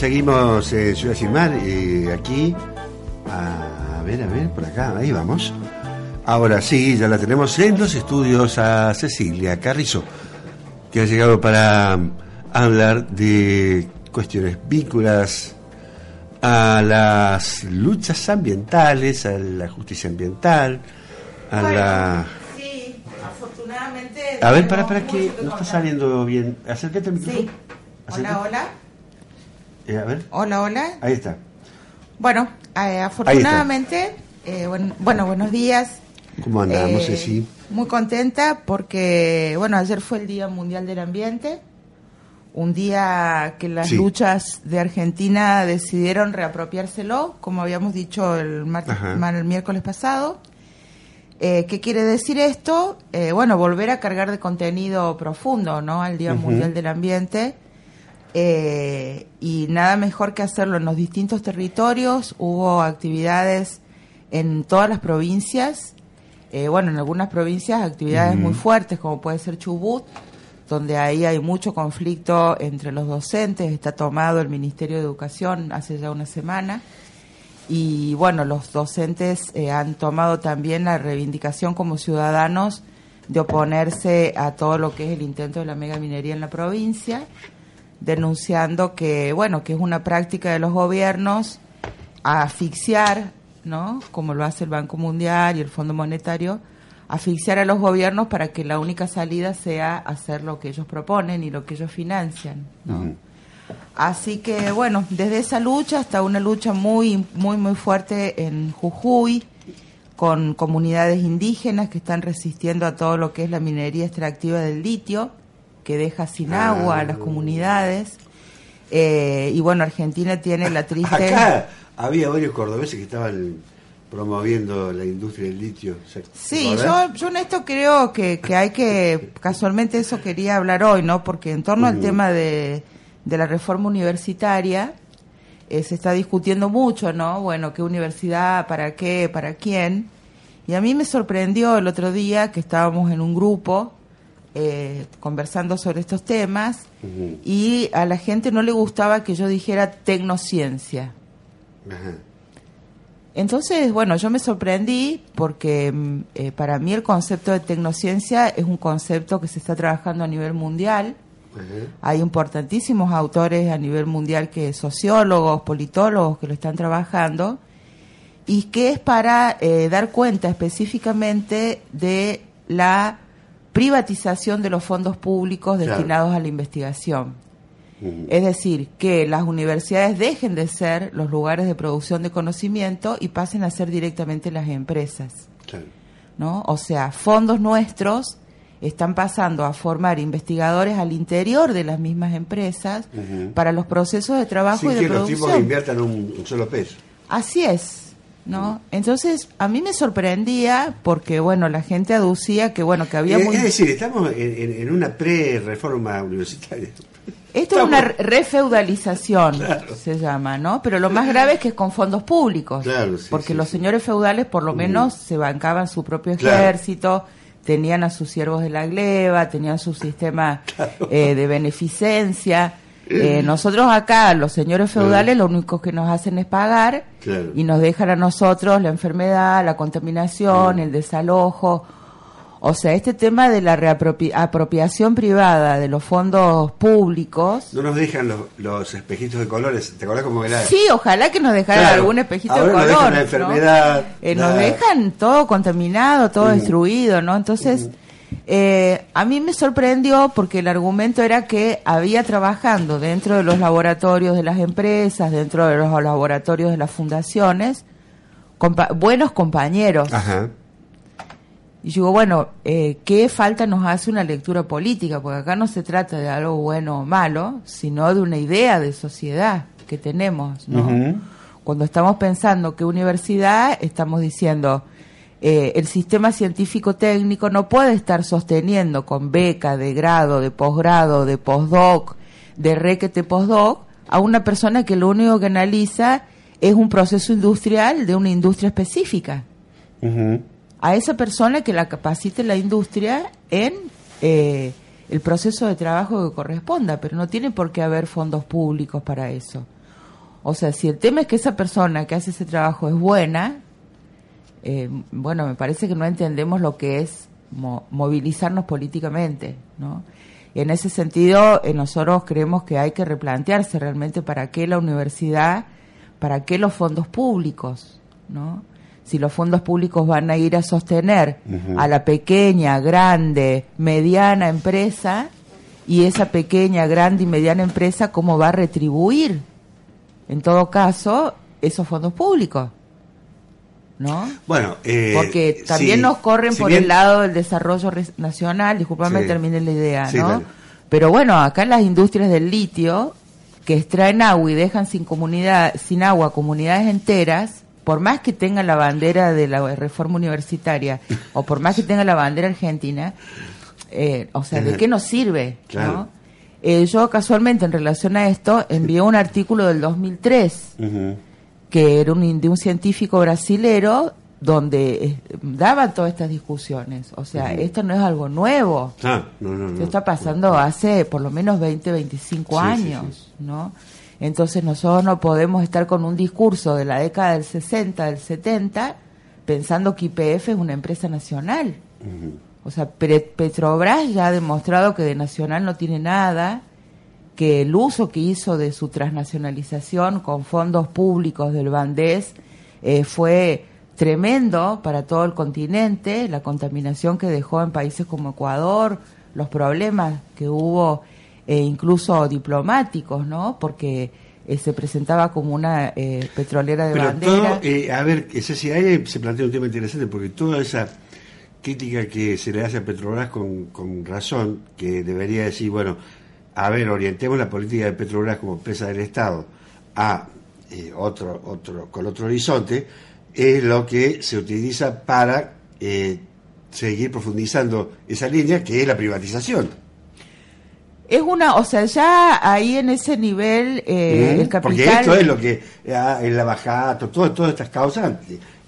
seguimos en Ciudad Sin Mar, eh, aquí. A ver, a ver, por acá, ahí vamos. Ahora sí, ya la tenemos en los estudios a Cecilia Carrizo, que ha llegado para hablar de cuestiones vinculadas a las luchas ambientales, a la justicia ambiental, a la... Sí, afortunadamente... A ver, para, para que no está saliendo bien. Acércate al micrófono. Sí. Hola, hola. Eh, a ver, Hola, hola. ahí está. Bueno, eh, afortunadamente, eh, buen- bueno, buenos días. ¿Cómo andamos, Ceci? Muy contenta porque, bueno, ayer fue el Día Mundial del Ambiente, un día que las Sí. luchas de Argentina decidieron reapropiárselo, como habíamos dicho el, martes, el miércoles pasado. Eh, ¿Qué quiere decir esto? Eh, bueno, volver a cargar de contenido profundo, ¿no? Al Día. Mundial del Ambiente. Eh, y nada mejor que hacerlo en los distintos territorios. Hubo actividades en todas las provincias. Eh, bueno, en algunas provincias actividades muy fuertes, como puede ser Chubut, donde ahí hay mucho conflicto entre los docentes. Está tomado el Ministerio de Educación hace ya una semana. Y bueno, los docentes eh, han tomado también la reivindicación como ciudadanos de oponerse a todo lo que es el intento de la megaminería en la provincia, denunciando que, bueno, que es una práctica de los gobiernos asfixiar, ¿no? Como lo hace el Banco Mundial y el Fondo Monetario, asfixiar a los gobiernos para que la única salida sea hacer lo que ellos proponen y lo que ellos financian, ¿no? Así que bueno, desde esa lucha hasta una lucha muy, muy, muy fuerte en Jujuy, con comunidades indígenas que están resistiendo a todo lo que es la minería extractiva del litio, que deja sin Ah. agua a las comunidades. Eh, y bueno, Argentina tiene la triste... Acá había varios cordobeses que estaban promoviendo la industria del litio. ¿se- Sí, yo, yo en esto creo que, que hay que, casualmente eso quería hablar hoy, ¿no? Porque en torno al tema de, de la reforma universitaria eh, se está discutiendo mucho, ¿no? Bueno, ¿qué universidad, para qué, para quién? Y a mí me sorprendió el otro día que estábamos en un grupo eh, conversando sobre estos temas y a la gente no le gustaba que yo dijera tecnociencia. Entonces, bueno, yo me sorprendí porque mm, eh, para mí el concepto de tecnociencia es un concepto que se está trabajando a nivel mundial. Hay importantísimos autores a nivel mundial que sociólogos, politólogos que lo están trabajando y que es para eh, dar cuenta específicamente de la privatización de los fondos públicos Claro. destinados a la investigación. Es decir, que las universidades dejen de ser los lugares de producción de conocimiento y pasen a ser directamente las empresas, Claro. ¿no? O sea, fondos nuestros están pasando a formar investigadores al interior de las mismas empresas para los procesos de trabajo Sin y de que los tipos producción. inviertan un, un solo peso. Así es, ¿no? Entonces, a mí me sorprendía porque, bueno, la gente aducía que, bueno, que había Eh, muy... Es decir, estamos en, en- una pre-reforma universitaria. Esto es una refeudalización, Claro. se llama, ¿no? Pero lo más grave es que es con fondos públicos. Claro, sí, porque sí, los sí. señores feudales por lo Mm. menos se bancaban su propio Claro. ejército, tenían a sus siervos de la gleba, tenían su sistema eh, de beneficencia. Eh, nosotros acá, los señores feudales, lo único que nos hacen es pagar Claro. y nos dejan a nosotros la enfermedad, la contaminación, Mm. el desalojo. O sea, este tema de la apropiación privada de los fondos públicos. No nos dejan los, los espejitos de colores. ¿Te acordás cómo era? Sí, ojalá que nos dejaran Claro. algún espejito Ahora de nos color. dejan la ¿no? enfermedad, Eh, nos dejan todo contaminado, todo Mm. destruido, ¿no? Entonces, eh, a mí me sorprendió porque el argumento era que había trabajando dentro de los laboratorios de las empresas, dentro de los laboratorios de las fundaciones, compa- buenos compañeros. Ajá. Y yo digo, bueno, eh, ¿qué falta nos hace una lectura política? Porque acá no se trata de algo bueno o malo, sino de una idea de sociedad que tenemos, ¿no? Cuando estamos pensando que universidad, estamos diciendo, eh, el sistema científico técnico no puede estar sosteniendo con beca de grado, de posgrado, de postdoc, de requete postdoc, a una persona que lo único que analiza es un proceso industrial de una industria específica a esa persona que la capacite la industria en eh, el proceso de trabajo que corresponda, pero no tiene por qué haber fondos públicos para eso. O sea, si el tema es que esa persona que hace ese trabajo es buena, eh, bueno, me parece que no entendemos lo que es movilizarnos políticamente, ¿no? En ese sentido, eh, nosotros creemos que hay que replantearse realmente para qué la universidad, para qué los fondos públicos, ¿no? Si los fondos públicos van a ir a sostener a la pequeña, grande, mediana empresa, y esa pequeña, grande y mediana empresa, ¿cómo va a retribuir, en todo caso, esos fondos públicos? ¿No? Bueno, eh, porque también nos corren por el lado del desarrollo nacional, disculpame, termine la idea, ¿no? Pero bueno, acá las industrias del litio que extraen agua y dejan sin comunidad, sin agua comunidades enteras, por más que tengan la bandera de la reforma universitaria o por más que tengan la bandera argentina, eh, o sea, ¿de qué nos sirve? ¿no? Eh, yo casualmente en relación a esto envié un artículo del 2003 que era un, de un científico brasilero donde eh, daban todas estas discusiones. O sea, esto no es algo nuevo. Ah, no, no, Esto está pasando hace por lo menos 20, 25 años, ¿no? Entonces nosotros no podemos estar con un discurso de la década del 60, del 70, pensando que IPF es una empresa nacional. O sea, Petrobras ya ha demostrado que de nacional no tiene nada, que el uso que hizo de su transnacionalización con fondos públicos del Bandés eh, fue tremendo para todo el continente, la contaminación que dejó en países como Ecuador, los problemas que hubo eh, incluso diplomáticos, ¿no? Porque eh, se presentaba como una petrolera de bandera. a ver, ese, ahí se plantea un tema interesante porque toda esa crítica que se le hace a Petrobras con, con razón, que debería decir, bueno, a ver, orientemos la política de Petrobras como empresa del Estado a eh, otro, otro, con otro horizonte, es lo que se utiliza para eh, seguir profundizando esa línea que es la privatización. Es una, o sea, ya ahí en ese nivel eh, el capital... Porque esto es lo que, ah, en la bajada, todo, todas estas causas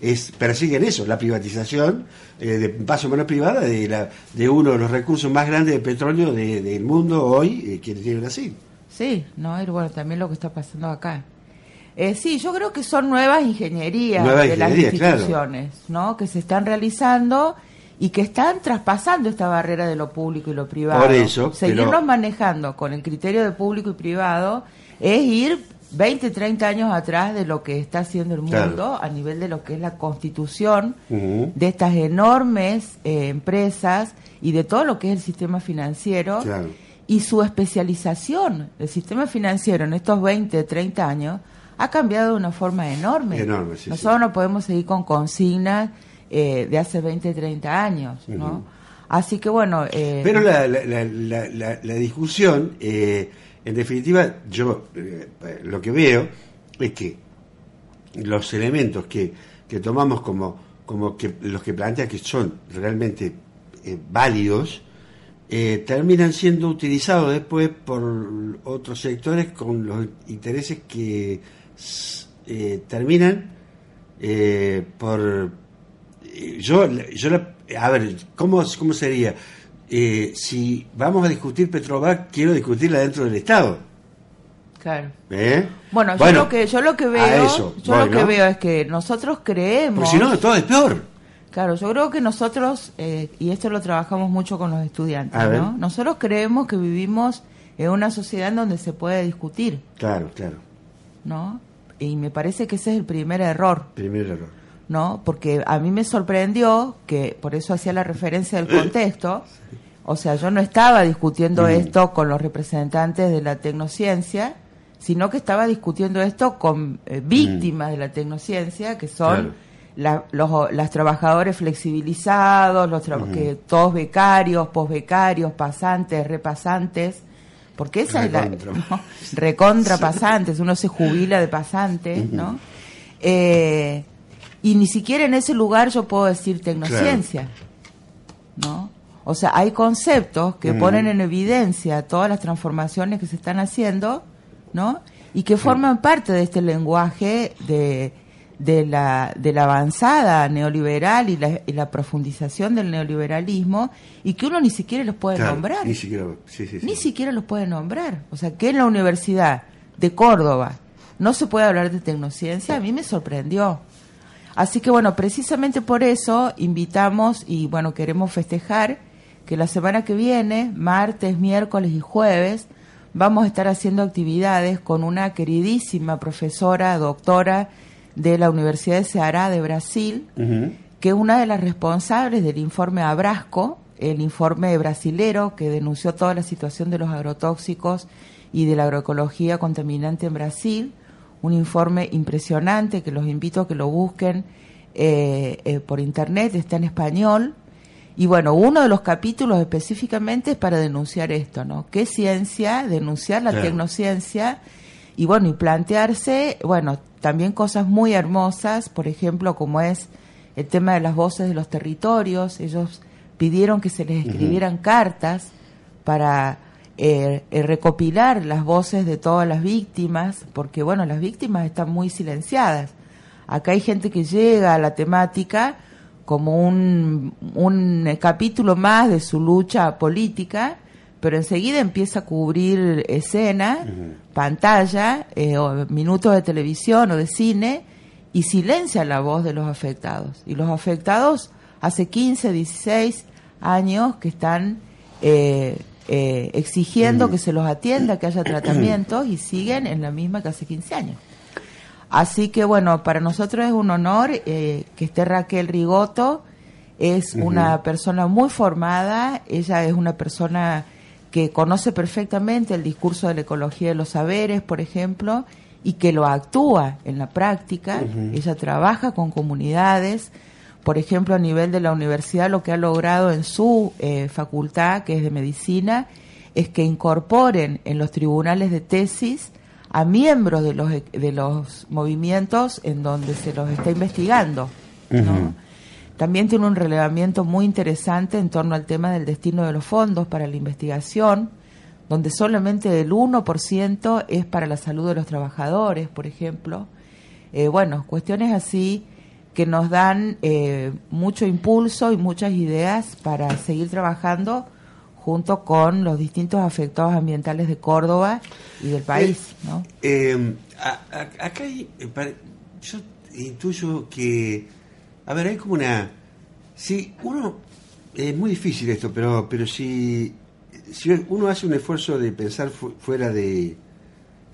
es, persiguen eso, la privatización eh, de paso mano privada de, la, de uno de los recursos más grandes de petróleo del mundo hoy, eh, que tiene Brasil. Sí, no, y bueno, también lo que está pasando acá. Eh, sí, yo creo que son nuevas ingenierías de las instituciones, ¿no? Que se están realizando y que están traspasando esta barrera de lo público y lo privado. Por eso. Seguirnos manejando con el criterio de público y privado es ir 20, 30 años atrás de lo que está haciendo el mundo a nivel de lo que es la constitución de estas enormes eh, empresas y de todo lo que es el sistema financiero y su especialización. El sistema financiero en estos 20, 30 años ha cambiado de una forma enorme. enorme Nosotros no podemos seguir con consignas eh, de hace 20, 30 años, ¿no? Así que bueno... Eh, Pero la, la, la, la discusión... Eh, en definitiva, yo eh, lo que veo es que los elementos que, que tomamos como, como que los que plantea que son realmente eh, válidos, eh, terminan siendo utilizados después por otros sectores con los intereses que terminan por... yo, yo a ver, ¿cómo, cómo sería? Eh, si vamos a discutir Petrovac, quiero discutirla dentro del Estado. Claro. ¿Eh? Bueno, yo lo que yo lo que veo, yo lo que veo es que nosotros creemos. Porque si no, todo es peor. Claro, yo creo que nosotros eh, y esto lo trabajamos mucho con los estudiantes, ¿no? Nosotros creemos que vivimos en una sociedad en donde se puede discutir. Claro, claro. ¿No? Y me parece que ese es el primer error. Primer error. ¿no? Porque a mí me sorprendió que, por eso hacía la referencia del contexto, o sea, yo no estaba discutiendo esto con los representantes de la tecnociencia, sino que estaba discutiendo esto con eh, víctimas de la tecnociencia, que son los trabajadores flexibilizados, los que todos becarios, posbecarios, pasantes, repasantes, porque esa es la recontra. pasantes, uno se jubila de pasante, ¿no? Eh, y ni siquiera en ese lugar yo puedo decir tecnociencia, ¿no? O sea, hay conceptos que ponen en evidencia todas las transformaciones que se están haciendo, ¿no? Y que forman parte de este lenguaje de, de, la, de la avanzada neoliberal y la, y la profundización del neoliberalismo y que uno ni siquiera los puede nombrar. Ni siquiera, sí, Ni siquiera los puede nombrar. O sea, que en la Universidad de Córdoba no se puede hablar de tecnociencia, a mí me sorprendió. Así que bueno, precisamente por eso invitamos y bueno, queremos festejar que la semana que viene, martes, miércoles y jueves, vamos a estar haciendo actividades con una queridísima profesora, doctora de la Universidad de Ceará de Brasil, que es una de las responsables del informe Abrasco, el informe brasilero que denunció toda la situación de los agrotóxicos y de la agroecología contaminante en Brasil, un informe impresionante que los invito a que lo busquen eh, eh, por internet, está en español. Y bueno, uno de los capítulos específicamente es para denunciar esto, ¿no? ¿Qué ciencia? Denunciar la tecnociencia y bueno, y plantearse, bueno, también cosas muy hermosas, por ejemplo, como es el tema de las voces de los territorios. Ellos pidieron que se les escribieran cartas para eh, eh, recopilar las voces de todas las víctimas, porque bueno, las víctimas están muy silenciadas. Acá hay gente que llega a la temática como un, un capítulo más de su lucha política, pero enseguida empieza a cubrir escena, pantalla, eh, o minutos de televisión o de cine, y silencia la voz de los afectados. Y los afectados hace 15, 16 años que están eh, eh, exigiendo que se los atienda, que haya tratamientos y siguen en la misma que hace 15 años. Así que bueno, para nosotros es un honor eh, que esté Raquel Rigoto, es una persona muy formada, ella es una persona que conoce perfectamente el discurso de la ecología de los saberes, por ejemplo, y que lo actúa en la práctica. Ella trabaja con comunidades, por ejemplo, a nivel de la universidad, lo que ha logrado en su eh, facultad, que es de medicina, es que incorporen en los tribunales de tesis a miembros de los, de los movimientos en donde se los está investigando. También tiene un relevamiento muy interesante en torno al tema del destino de los fondos para la investigación, donde solamente el 1% es para la salud de los trabajadores, por ejemplo. Eh, bueno, cuestiones así que nos dan eh, mucho impulso y muchas ideas para seguir trabajando junto con los distintos afectados ambientales de Córdoba y del país. ¿no? Eh, acá hay, yo intuyo que, a ver, hay como una, si uno, es muy difícil esto, pero, pero si, si uno hace un esfuerzo de pensar fuera de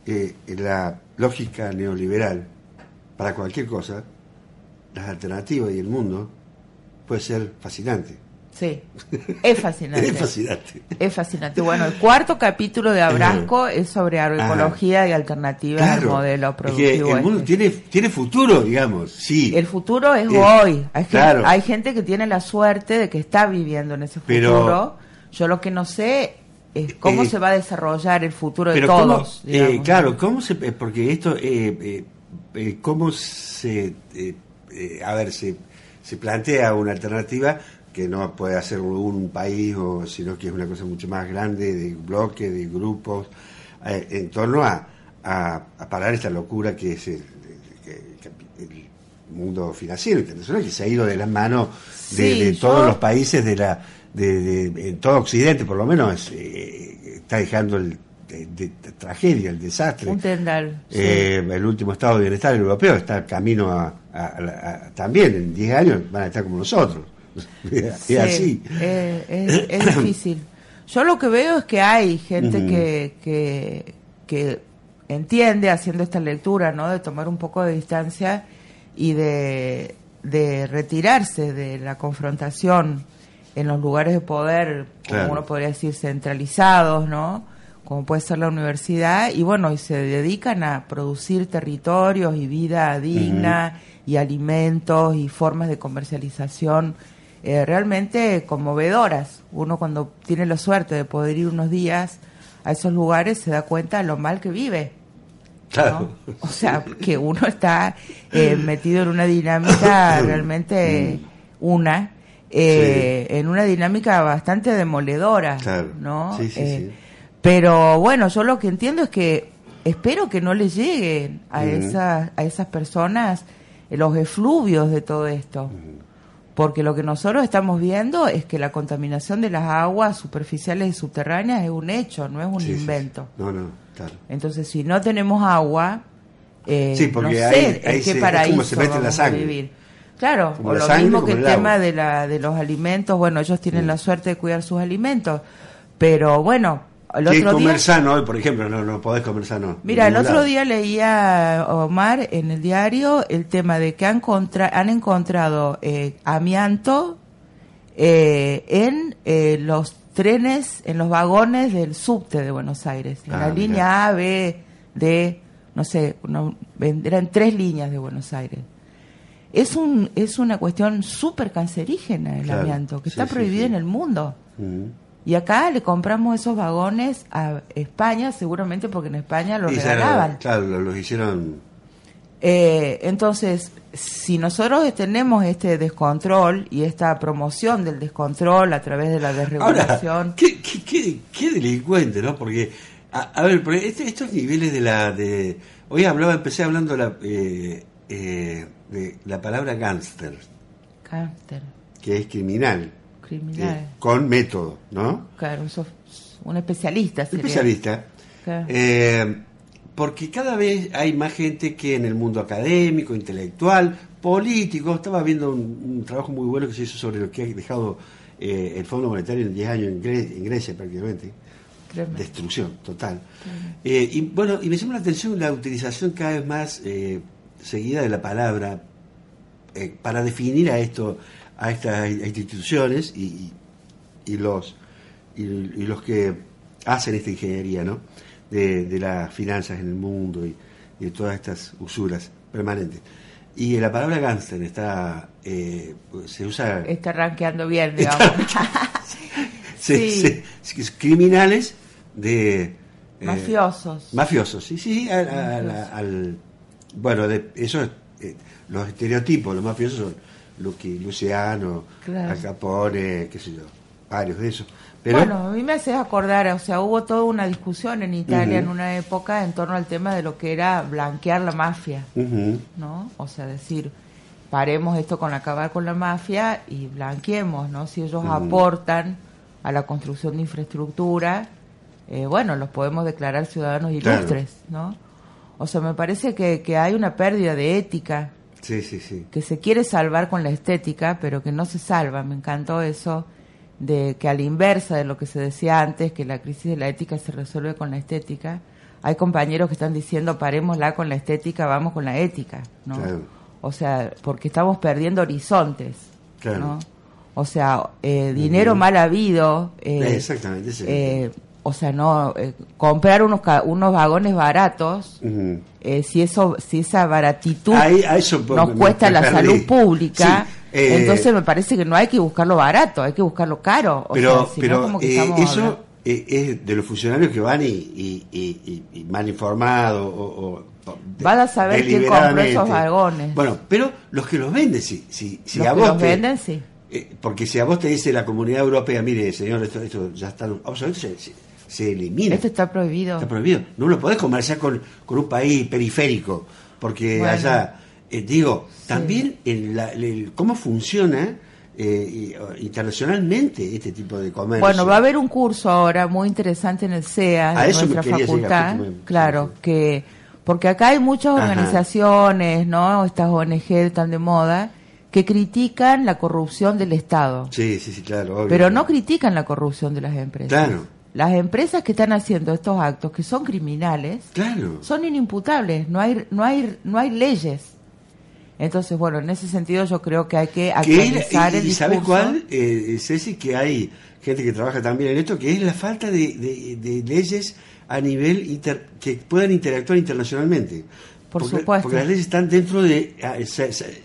eh, la lógica neoliberal para cualquier cosa, las alternativas y el mundo puede ser fascinante. Sí, es fascinante. es fascinante. Es fascinante. Bueno, el cuarto capítulo de Abrasco es sobre agroecología y alternativas al modelo productivo. el mundo este. tiene, tiene futuro, digamos, sí. El futuro es hoy. Hay, gente, hay gente que tiene la suerte de que está viviendo en ese futuro. Yo lo que no sé es cómo eh, se va a desarrollar el futuro de todos. Eh, claro, cómo se, porque esto, eh, cómo se eh, a ver, se, se plantea una alternativa que no puede hacer un país, o, sino que es una cosa mucho más grande, de bloques, de grupos, eh, en torno a, a, parar esta locura que es el, mundo financiero internacional, que se ha ido de las manos de, todos los países de la de, en todo Occidente, por lo menos, eh, está dejando el de, tragedia, el desastre. Un tendal. Eh, el último estado de bienestar europeo está camino a, también, en 10 años van a estar como nosotros. es así. Eh, es, difícil. Yo lo que veo es que hay gente que, que, que entiende haciendo esta lectura, ¿no? De tomar un poco de distancia y de, de retirarse de la confrontación en los lugares de poder, como uno podría decir, centralizados, ¿no? como puede ser la universidad, y bueno, y se dedican a producir territorios y vida digna y alimentos y formas de comercialización eh, realmente conmovedoras. Uno cuando tiene la suerte de poder ir unos días a esos lugares se da cuenta de lo mal que vive. Claro. O sea, que uno está eh, metido en una dinámica realmente una, eh, en una dinámica bastante demoledora, ¿no? Sí, sí, sí pero bueno, yo lo que entiendo es que espero que no le lleguen a, esas, a esas personas los efluvios de todo esto. Porque lo que nosotros estamos viendo es que la contaminación de las aguas superficiales y subterráneas es un hecho, no es un invento. No, no, claro. Entonces, si no tenemos agua, eh, Sí, porque no sé ahí- en ahí qué se- es como paraíso se mete la vamos a sangre. vivir. Claro, Como o la lo sangre, mismo que el tema de, la, de los alimentos, bueno, ellos tienen la suerte de cuidar sus alimentos, pero bueno, el otro comer día... sano hoy, por ejemplo, no, no podés comer sano. Mira, el otro lado. día leía Omar en el diario el tema de que han, contra- han encontrado eh, amianto eh, en eh, los trenes, en los vagones del subte de Buenos Aires, en Ah, la mira. línea A, B, D, no sé, no, eran tres líneas de Buenos Aires. Es, un, es una cuestión súper cancerígena el Claro, amianto, que sí, está prohibido sí. en el mundo. Ujú. Y acá le compramos esos vagones a España, seguramente porque en España los Y regalaban. claro, lo- los hicieron. Eh, entonces, si nosotros tenemos este descontrol y esta promoción del descontrol a través de la Ahora, desregulación, ¿qué, qué, qué, qué delincuente, ¿no? Porque, a, a ver, porque este- estos niveles de la. de Hoy hablaba, empecé hablando la, eh, eh, de la palabra gángster, cáncer, que es criminal, criminal, eh, con método, ¿no? claro, sos un especialista. sería. especialista. Claro. Eh, porque cada vez hay más gente que en el mundo académico, intelectual, político, estaba viendo un, un trabajo muy bueno que se hizo sobre lo que ha dejado eh, el Fondo Monetario en 10 años en, Gre- en Grecia prácticamente. Destrucción total. Eh, y bueno, y me llama la atención la utilización cada vez más eh, seguida de la palabra para definir a esto, a estas instituciones y, y- los y, y los que hacen esta ingeniería, ¿no? De, de las finanzas en el mundo y, y de todas estas usuras permanentes. Y la palabra gangster está eh, se usa Está rankeando bien, digamos. se- sí. se- se- criminales de eh, Mafiosos. mafiosos sí sí al, al- al- bueno de eso es, eh, los estereotipos los mafiosos son Lucky, Luciano Claro. Al Capone qué sé yo varios de esos pero Bueno, a mí me hace acordar, o sea, hubo toda una discusión en Italia en una época en torno al tema de lo que era blanquear la mafia. ¿no? O sea, decir, paremos esto con acabar con la mafia y blanqueemos, ¿no? Si ellos aportan a la construcción de infraestructura, eh, bueno, los podemos declarar ciudadanos Claro. ilustres, ¿no? O sea, me parece que, que hay una pérdida de ética, sí sí sí que se quiere salvar con la estética, pero que no se salva. Me encantó eso de que a la inversa de lo que se decía antes, que la crisis de la ética se resuelve con la estética, hay compañeros que están diciendo parémosla con la estética, vamos con la ética, ¿no? Claro. O sea, porque estamos perdiendo horizontes, Claro. ¿no? O sea, eh, dinero mal habido, eh, Exactamente, el eh, o sea, no eh, comprar unos ca- unos vagones baratos, eh, si eso si esa baratitud Ahí- nos cuesta la salud pública, Sí, eh, entonces me parece que no hay que buscarlo barato, hay que buscarlo caro. O pero sea, pero como que eso eh, es de los funcionarios que van y, y, y- y- y mal informados o, o- de- Van a saber quién compró esos vagones. Bueno, pero los que los venden, si, si, si Los a que vos los te- venden, sí. porque si a vos te dice la comunidad europea, mire, señor, esto, esto ya está, se, elimina. Esto está prohibido. Está prohibido. No lo podés comerciar con, con un país periférico, porque Bueno. allá, eh, digo, también el, la- el- cómo funciona eh, internacionalmente este tipo de comercio. Bueno, va a haber un curso ahora muy interesante en el CEA, A en eso me nuestra llegar, facultad. claro, que porque acá hay muchas Ajá. organizaciones, ¿no? Estas ONG tan de moda que critican la corrupción del Estado, Sí, sí, sí, claro. obvio. pero no critican la corrupción de las empresas. Claro. Las empresas que están haciendo estos actos que son criminales Claro. son inimputables, no hay no hay no hay leyes. Entonces, bueno, en ese sentido yo creo que hay que actualizar el y, y ¿sabes cuál, eh, Ceci? Que hay gente que trabaja también en esto, que es la falta de, de- de leyes a nivel inter- que puedan interactuar internacionalmente. Por Porque- supuesto. Porque las leyes están dentro de... ah, se- se-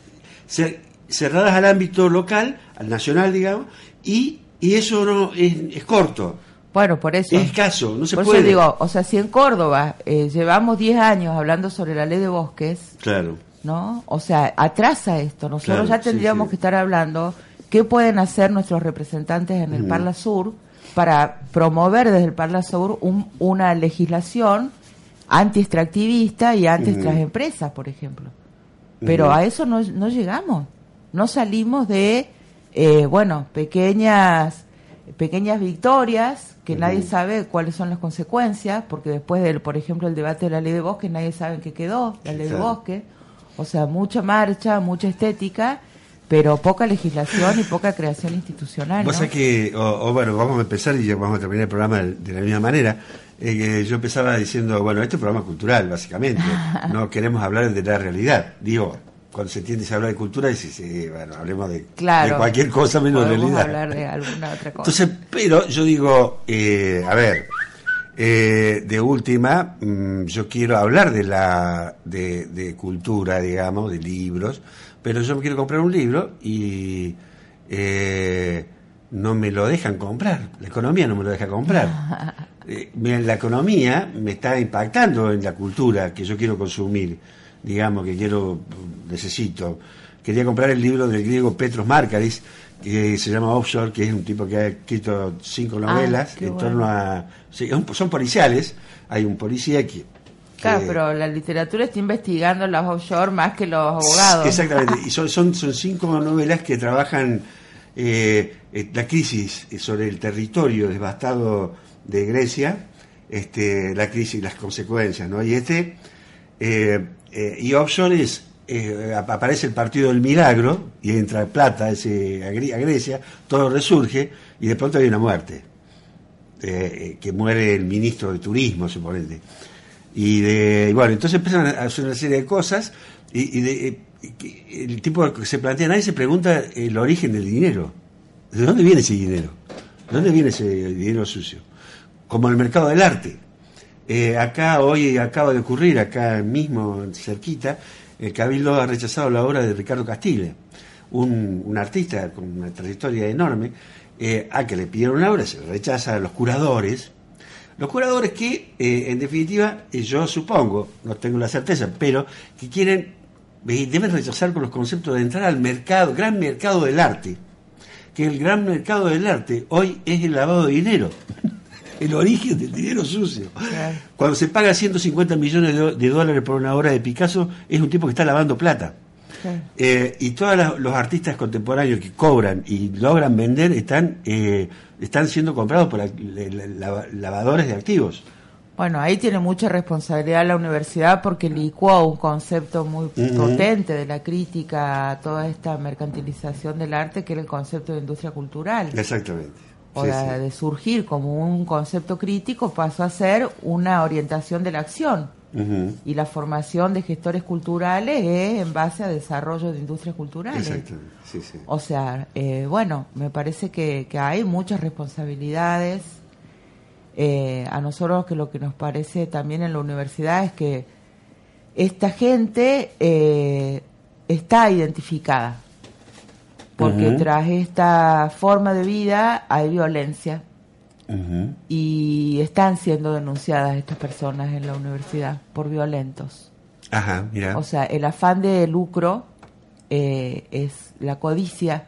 se- cerradas al ámbito local, al nacional, digamos, y, y eso no es, es corto, Bueno, por eso. es escaso, no se Por puede. eso digo, o sea, si en Córdoba eh, llevamos 10 años hablando sobre la ley de bosques, Claro. ¿no? O sea, atrasa esto. Nosotros Claro, ya tendríamos sí. que estar hablando qué pueden hacer nuestros representantes en el Parla Sur para promover desde el Parla Sur un- una legislación anti-extractivista y anti estas empresas, por ejemplo. Pero a eso no, no llegamos. No salimos de, eh, bueno, pequeñas pequeñas victorias que nadie sabe cuáles son las consecuencias, porque después del, por ejemplo, el debate de la ley de bosque, nadie sabe en qué quedó la ley de bosque. O sea, mucha marcha, mucha estética, pero poca legislación y poca creación institucional. Vos que, o, bueno, vamos a empezar y ya vamos a terminar el programa de la misma manera. Eh, yo empezaba diciendo, bueno, este es un programa cultural, básicamente. no queremos hablar de la realidad. Digo, cuando se tiende a hablar de cultura, y sí, bueno, hablemos de, cualquier cosa menos realidad. hablar de alguna otra cosa. Entonces, pero yo digo, eh, a ver, eh, de última, mm, yo quiero hablar de la de, de, cultura, digamos, de libros, pero yo me quiero comprar un libro y eh, no me lo dejan comprar. La economía no me lo deja comprar. eh, la economía me está impactando en la cultura que yo quiero consumir, digamos, que quiero, necesito. Quería comprar el libro del griego Petros Márcaris, que se llama Offshore, que es un tipo que ha escrito cinco ah, novelas en torno a... son policiales, hay un policía que Claro, pero la literatura está investigando los offshore más que los abogados. Exactamente, y son, son, son cinco novelas que trabajan eh, eh, la crisis sobre el territorio devastado de Grecia, este, la crisis y las consecuencias, ¿no? Y este, eh, y offshore es, aparece el Partido del Milagro y entra plata ese, a, Grecia, todo resurge y de pronto hay una muerte, que muere el ministro de Turismo, suponete. Y, de, bueno, entonces empiezan a hacer una serie de cosas y, de, el tipo que se plantea, nadie se pregunta el origen del dinero. ¿De dónde viene ese dinero? ¿De dónde viene ese dinero sucio? Como el mercado del arte. Eh, acá hoy acaba de ocurrir, acá mismo cerquita, el Cabildo ha rechazado la obra de Ricardo Castile, un, un artista con una trayectoria enorme, eh, a que le pidieron una obra, se rechaza a los curadores, los curadores que, eh, en definitiva, eh, yo supongo, no tengo la certeza, pero que quieren, eh, deben rechazar con los conceptos de entrar al mercado, gran mercado del arte. Que el gran mercado del arte hoy es el lavado de dinero. El origen del dinero sucio. Cuando se paga 150 millones de, dólares por una obra de Picasso, es un tipo que está lavando plata. y todos los artistas contemporáneos que cobran y logran vender están están siendo comprados por lavadores de activos. Bueno, ahí tiene mucha responsabilidad la universidad porque licuó un concepto muy potente de la crítica a toda esta mercantilización del arte, que era el concepto de industria cultural. Exactamente. O sea, de surgir como un concepto crítico pasó a ser una orientación de la acción. Y la formación de gestores culturales es en base a desarrollo de industrias culturales. Sí, sí. O sea, eh, bueno, me parece que, hay muchas responsabilidades. Eh, a nosotros que lo que nos parece también en la universidad es que esta gente eh, está identificada, porque tras esta forma de vida hay violencia y están siendo denunciadas estas personas en la universidad por violentos. Ajá, mira. O sea, el afán de lucro eh, es la codicia,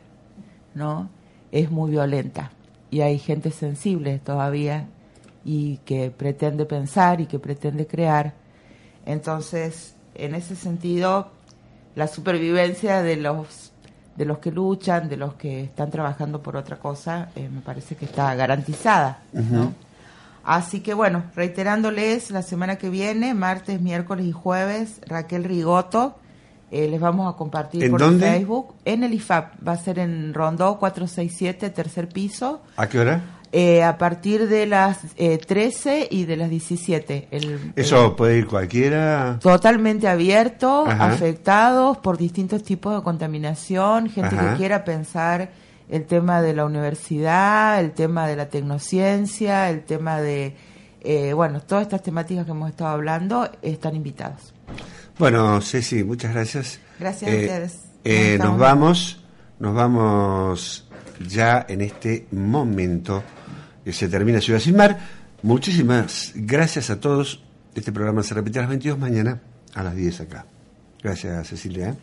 ¿no? Es muy violenta y hay gente sensible todavía y que pretende pensar y que pretende crear. Entonces, en ese sentido, la supervivencia de los de los que luchan, de los que están trabajando por otra cosa, eh, me parece que está garantizada. Así que bueno, reiterándoles, la semana que viene, martes, miércoles y jueves, Raquel Rigoto, eh, les vamos a compartir por Facebook. En el IFAP, va a ser en Rondó 467, tercer piso. ¿A qué hora? Eh, a partir de las eh, 13 y de las 17. El, ¿Eso puede ir cualquiera? Totalmente abierto, afectados por distintos tipos de contaminación, gente que quiera pensar el tema de la universidad, el tema de la tecnociencia, el tema de, eh, bueno, todas estas temáticas que hemos estado hablando están invitados. Bueno, Ceci, muchas gracias. Gracias a eh, ustedes. nos vamos, nos vamos ya en este momento se termina Ciudad Sin Mar. Muchísimas gracias a todos. Este programa se repite a las 22 mañana, a las 10 acá. Gracias, Cecilia.